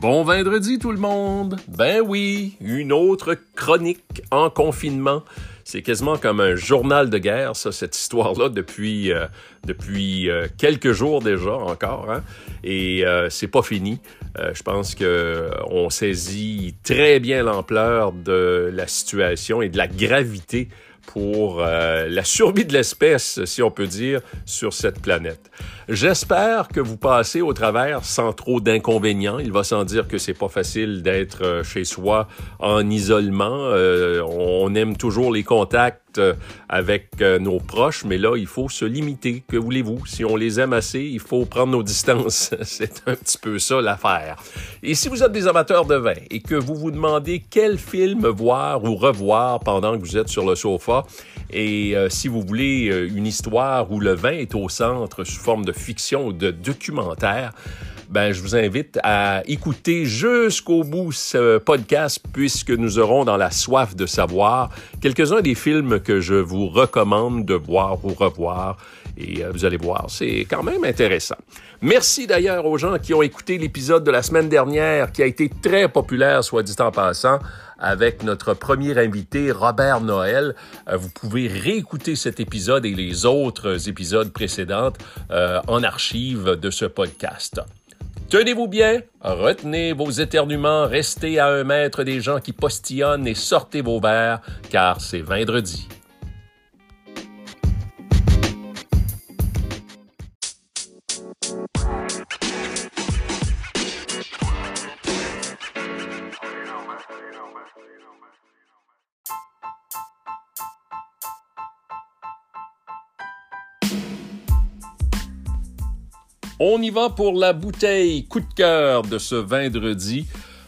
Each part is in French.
Bon vendredi tout le monde. Ben oui, une autre chronique en confinement. C'est quasiment comme un journal de guerre, ça, cette histoire-là, depuis, euh, depuis euh, quelques jours déjà encore. Hein? Et euh, c'est pas fini. je pense que on saisit très bien l'ampleur de la situation et de la gravité pour la survie de l'espèce, si on peut dire, sur cette planète. J'espère que vous passez au travers sans trop d'inconvénients. Il va sans dire que c'est pas facile d'être euh, chez soi en isolement. Euh, on aime toujours les contacts euh, avec nos proches, mais là, il faut se limiter. Que voulez-vous? Si on les aime assez, il faut prendre nos distances. c'est un petit peu ça l'affaire. Et si vous êtes des amateurs de vin et que vous vous demandez quel film voir ou revoir pendant que vous êtes sur le sofa, et si vous voulez une histoire où le vin est au centre sous forme de fiction ou de documentaire, ben, je vous invite à écouter jusqu'au bout ce podcast puisque nous aurons dans la soif de savoir quelques-uns des films que je vous recommande de voir ou revoir. Et euh, vous allez voir, c'est quand même intéressant. Merci d'ailleurs aux gens qui ont écouté l'épisode de la semaine dernière qui a été très populaire, soit dit en passant avec notre premier invité, Robert Noël. Euh, vous pouvez réécouter cet épisode et les autres épisodes précédents euh, en archive de ce podcast. Tenez-vous bien, retenez vos éternuements, restez à un mètre des gens qui postillonnent et sortez vos verres, car c'est vendredi. On y va pour la bouteille coup de cœur de ce vendredi.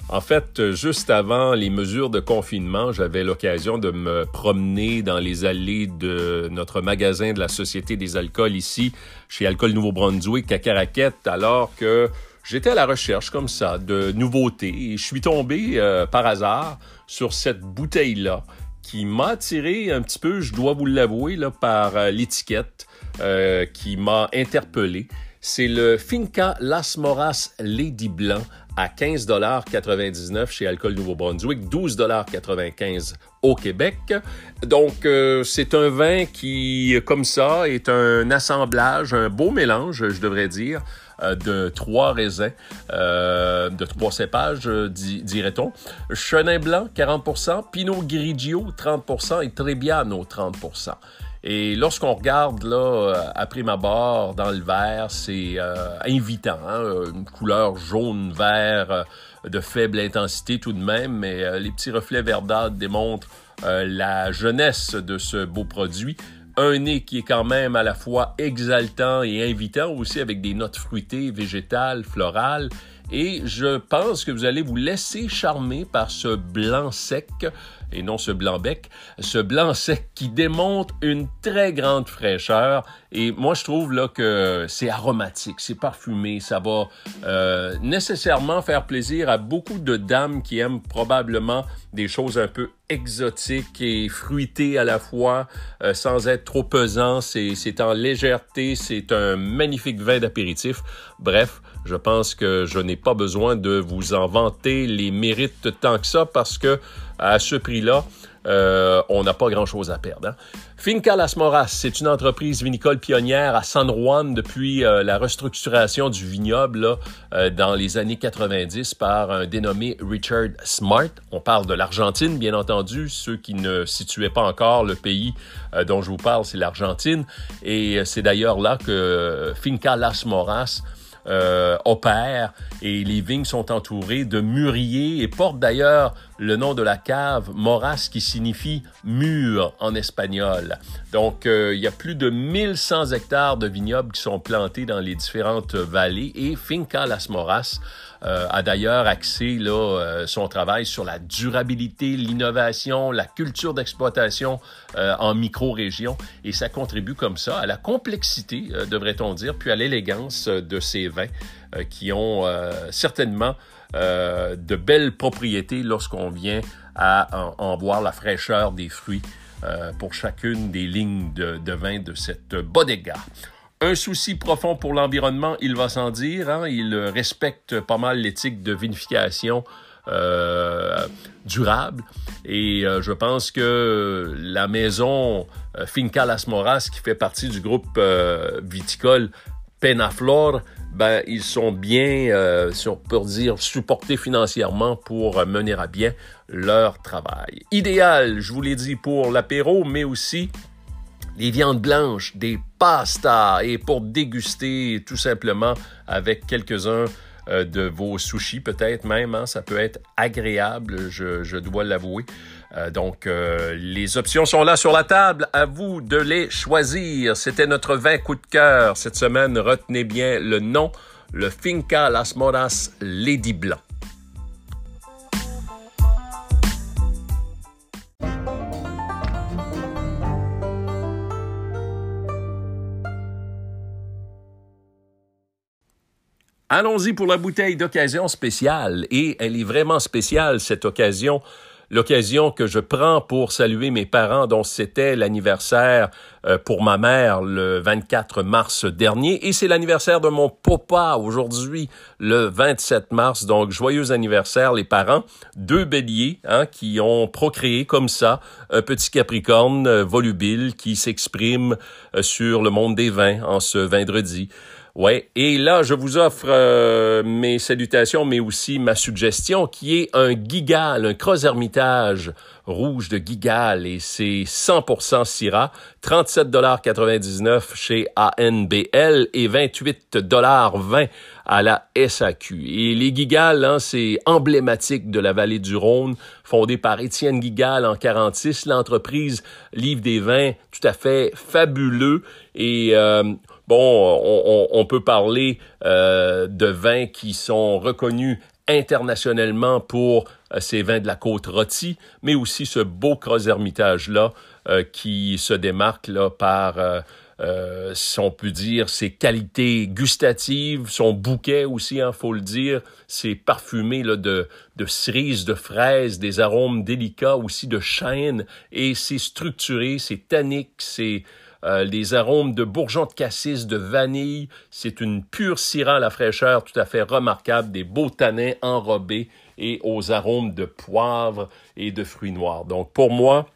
En fait, juste avant les mesures de confinement, j'avais l'occasion de me promener dans les allées de notre magasin de la Société des alcools ici, chez Alcool Nouveau-Brunswick à Caraquette, alors que j'étais à la recherche comme ça de nouveautés et je suis tombé euh, par hasard sur cette bouteille-là qui m'a attiré un petit peu, je dois vous l'avouer, par euh, l'étiquette euh, qui m'a interpellé c'est le Finca Las Moras Lady Blanc à 15,99 chez Alcool Nouveau-Brunswick, 12,95 au Québec. Donc, euh, c'est un vin qui, comme ça, est un assemblage, un beau mélange, je devrais dire, euh, de trois raisins, euh, de trois cépages, dirait-on. Chenin blanc, 40% Pinot Grigio, 30% et Trebbiano, 30 et lorsqu'on regarde là, euh, après ma barre dans le verre, c'est euh, invitant, hein? une couleur jaune-vert euh, de faible intensité tout de même, mais les petits reflets verdâtres démontrent la jeunesse de ce beau produit. Un nez qui est quand même à la fois exaltant et invitant aussi avec des notes fruitées, végétales, florales. Et je pense que vous allez vous laisser charmer par ce blanc sec et non ce blanc bec, ce blanc sec qui démontre une très grande fraîcheur. Et moi, je trouve là que c'est aromatique, c'est parfumé, ça va euh, nécessairement faire plaisir à beaucoup de dames qui aiment probablement des choses un peu exotiques et fruitées à la fois, euh, sans être trop pesant. C'est en légèreté, c'est un magnifique vin d'apéritif. Bref, je pense que je n'ai pas besoin de vous en vanter les mérites tant que ça parce que à ce prix-là, euh, on n'a pas grand-chose à perdre. Hein. Finca Las Moras, c'est une entreprise vinicole pionnière à San Juan depuis euh, la restructuration du vignoble euh, dans les années 90 par un dénommé Richard Smart. On parle de l'Argentine, bien entendu. Ceux qui ne situaient pas encore le pays dont je vous parle, c'est l'Argentine. Et c'est d'ailleurs là que Finca Las Moras opère et les vignes sont entourées de mûriers et portent d'ailleurs le nom de la cave Moras qui signifie mur en espagnol. Donc euh, il y a plus de 1100 hectares de vignobles qui sont plantés dans les différentes vallées et Finca Las Moras euh, a d'ailleurs axé là, euh, son travail sur la durabilité, l'innovation, la culture d'exploitation en micro-région et ça contribue comme ça à la complexité, devrait-on dire, puis à l'élégance de ces vins qui ont certainement de belles propriétés lorsqu'on vient à en, voir la fraîcheur des fruits pour chacune des lignes de, vin de cette bodega. Un souci profond pour l'environnement, il va sans dire. Hein? Il respecte pas mal l'éthique de vinification euh, durable. Et euh, je pense que la maison euh, Finca Las Moras, qui fait partie du groupe viticole Penaflor, ben, ils sont bien, si on peut dire, supportés financièrement pour mener à bien leur travail. Idéal, je vous l'ai dit, pour l'apéro, mais aussi les viandes blanches, des pastas et pour déguster tout simplement avec quelques-uns euh, de vos sushis peut-être même. Hein, ça peut être agréable, je, dois l'avouer. Euh, donc, euh, les options sont là sur la table. À vous de les choisir. C'était notre 20 coup de cœur cette semaine. Retenez bien le nom, le Finca Las Moras Lady Blanc. Allons-y pour la bouteille d'occasion spéciale. Et elle est vraiment spéciale, cette occasion. L'occasion que je prends pour saluer mes parents dont c'était l'anniversaire euh, pour ma mère le 24 mars dernier. Et c'est l'anniversaire de mon papa aujourd'hui, le 27 mars. Donc, joyeux anniversaire, les parents. Deux béliers hein, qui ont procréé comme ça un petit capricorne euh, volubile qui s'exprime euh, sur le monde des vins en ce vendredi. Ouais, et là, je vous offre euh, mes salutations, mais aussi ma suggestion, qui est un Gigal, un Cross Hermitage rouge de Gigal, et c'est 100% Syrah, 37,99 chez ANBL et 28,20 à la SAQ. Et les Gigal, hein, c'est emblématique de la vallée du Rhône, fondé par Étienne Gigal en 46. L'entreprise livre des vins tout à fait fabuleux et euh, bon, on, peut parler euh, de vins qui sont reconnus internationalement pour euh, ces vins de la côte rôtie, mais aussi ce beau Cross Hermitage-là euh, qui se démarque par, si on peut dire, ses qualités gustatives, son bouquet aussi, il hein, faut le dire, c'est parfumé de, de cerises, de fraises, des arômes délicats aussi de chêne, et c'est structuré, c'est tannique, c'est euh, les arômes de bourgeons de cassis, de vanille. C'est une pure syrah à la fraîcheur tout à fait remarquable, des beaux tanins enrobés et aux arômes de poivre et de fruits noirs. Donc pour moi,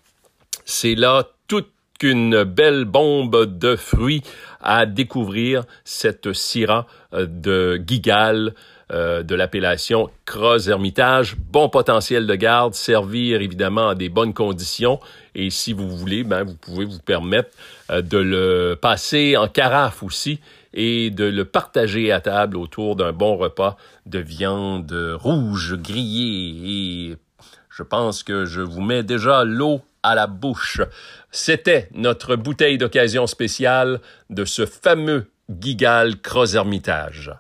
c'est là toute une belle bombe de fruits à découvrir cette syrah euh, de Gigal euh, de l'appellation Cross Hermitage. Bon potentiel de garde, servir évidemment à des bonnes conditions. Et si vous voulez, ben, vous pouvez vous permettre euh, de le passer en carafe aussi et de le partager à table autour d'un bon repas de viande rouge grillée. Et je pense que je vous mets déjà l'eau à la bouche. C'était notre bouteille d'occasion spéciale de ce fameux Gigal Cross Hermitage.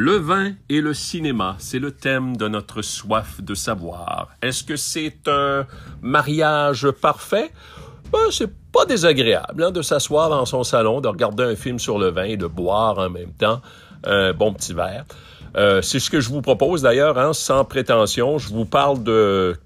Le vin et le cinéma, c'est le thème de notre soif de savoir. Est-ce que c'est un mariage parfait? Ben, c'est pas désagréable hein, de s'asseoir dans son salon, de regarder un film sur le vin et de boire en même temps un bon petit verre. Euh, c'est ce que je vous propose d'ailleurs, hein, sans prétention. Je vous parle de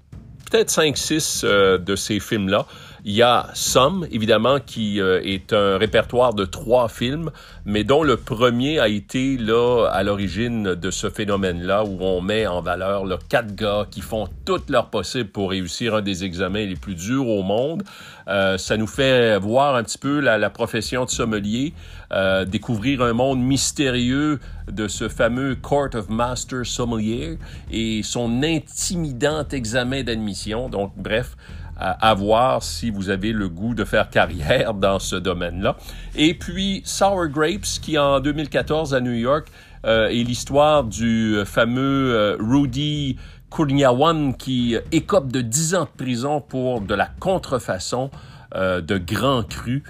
peut-être 5-6 euh, de ces films-là. Il y a Somme, évidemment, qui euh, est un répertoire de trois films, mais dont le premier a été là à l'origine de ce phénomène-là, où on met en valeur là, quatre gars qui font tout leur possible pour réussir un des examens les plus durs au monde. Euh, ça nous fait voir un petit peu la, la profession de sommelier, euh, découvrir un monde mystérieux de ce fameux Court of Master Sommelier et son intimidant examen d'admission. Donc, bref, à, voir si vous avez le goût de faire carrière dans ce domaine-là. Et puis Sour Grapes, qui en 2014 à New York euh, est l'histoire du fameux euh, Rudy Kurniawan qui écope de 10 ans de prison pour de la contrefaçon euh, de grands crus.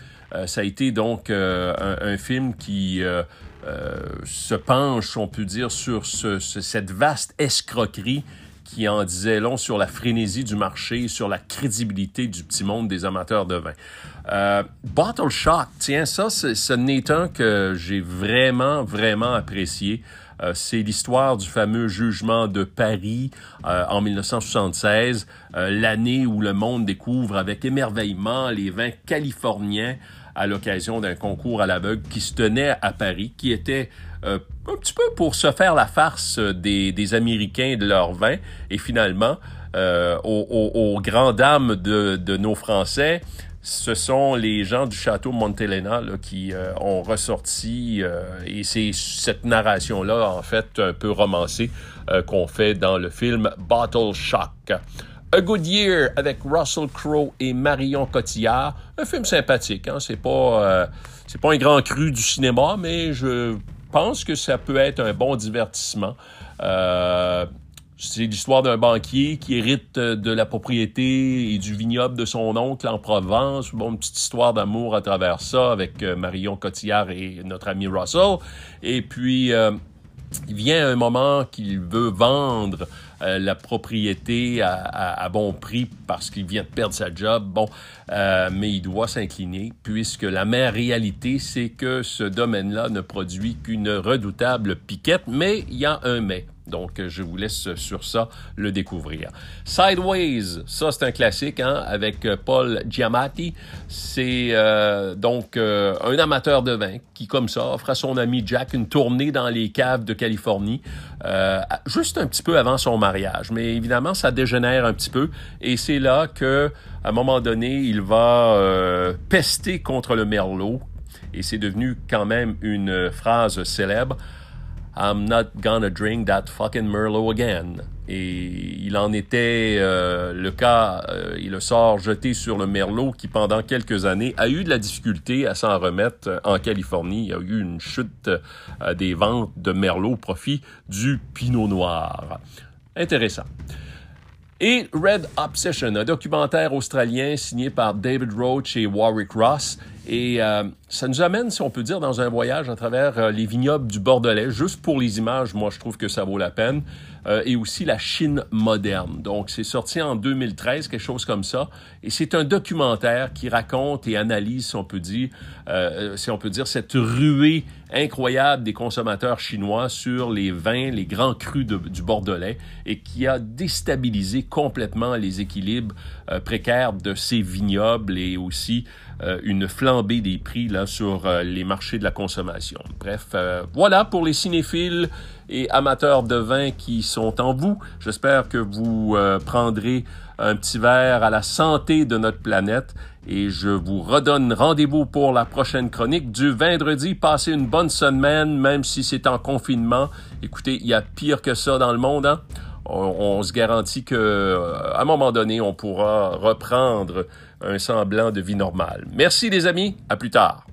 ça a été donc un, film qui se penche, on peut dire, sur cette vaste escroquerie qui en disait long sur la frénésie du marché, sur la crédibilité du petit monde des amateurs de vin. Euh, Bottle Shock, tiens, ça, ce n'est un que j'ai vraiment, vraiment apprécié. c'est l'histoire du fameux jugement de Paris en 1976, l'année où le monde découvre avec émerveillement les vins californiens à l'occasion d'un concours à l'aveugle qui se tenait à Paris, qui était un petit peu pour se faire la farce des, des Américains de leur vin. Et finalement, euh, aux, aux, grandes dames de, de, nos Français, ce sont les gens du château Montelena là, qui euh, ont ressorti, euh, et c'est cette narration-là, en fait, un peu romancée, qu'on fait dans le film Bottle Shock. A Good Year avec Russell Crowe et Marion Cotillard. Un film sympathique, hein? c'est pas, c'est pas un grand cru du cinéma, mais je pense que ça peut être un bon divertissement. Euh, c'est l'histoire d'un banquier qui hérite euh, de la propriété et du vignoble de son oncle en Provence. Bon, une petite histoire d'amour à travers ça avec euh, Marion Cotillard et notre ami Russell. Et puis, euh, il vient un moment qu'il veut vendre la propriété à, bon prix parce qu'il vient de perdre sa job. Bon, mais il doit s'incliner puisque la mère réalité, c'est que ce domaine-là ne produit qu'une redoutable piquette, mais il y a un mais. Donc, je vous laisse sur ça le découvrir. Sideways, ça c'est un classique hein, avec euh, Paul Giamatti. C'est euh, donc euh, un amateur de vin qui, comme ça, offre à son ami Jack une tournée dans les caves de Californie, juste un petit peu avant son mariage. Mais évidemment, ça dégénère un petit peu et c'est là que, à un moment donné, il va pester contre le merlot et c'est devenu quand même une phrase célèbre. I'm not gonna drink that fucking Merlot again. Et il en était euh, le cas, euh, il le sort jeté sur le Merlot qui, pendant quelques années, a eu de la difficulté à s'en remettre euh, en Californie. Il y a eu une chute des ventes de Merlot au profit du Pinot Noir. Intéressant. Et Red Obsession, un documentaire australien signé par David Roach et Warwick Ross. Et euh, ça nous amène, si on peut dire, dans un voyage à travers euh, les vignobles du Bordelais. Juste pour les images, moi, je trouve que ça vaut la peine. Euh, et aussi la Chine moderne. Donc, c'est sorti en 2013, quelque chose comme ça. Et c'est un documentaire qui raconte et analyse, si on peut dire, si on peut dire, cette ruée incroyable des consommateurs chinois sur les vins, les grands crus du Bordelais, et qui a déstabilisé complètement les équilibres précaires de ces vignobles et aussi une flambée des prix là, sur euh, les marchés de la consommation. Bref, euh, voilà pour les cinéphiles et amateurs de vin qui sont en vous. J'espère que vous euh, prendrez un petit verre à la santé de notre planète et je vous redonne rendez-vous pour la prochaine chronique du vendredi. Passez une bonne semaine, même si c'est en confinement. Écoutez, il y a pire que ça dans le monde. Hein? On, se garantit que à un moment donné, on pourra reprendre un semblant de vie normale. Merci les amis, à plus tard.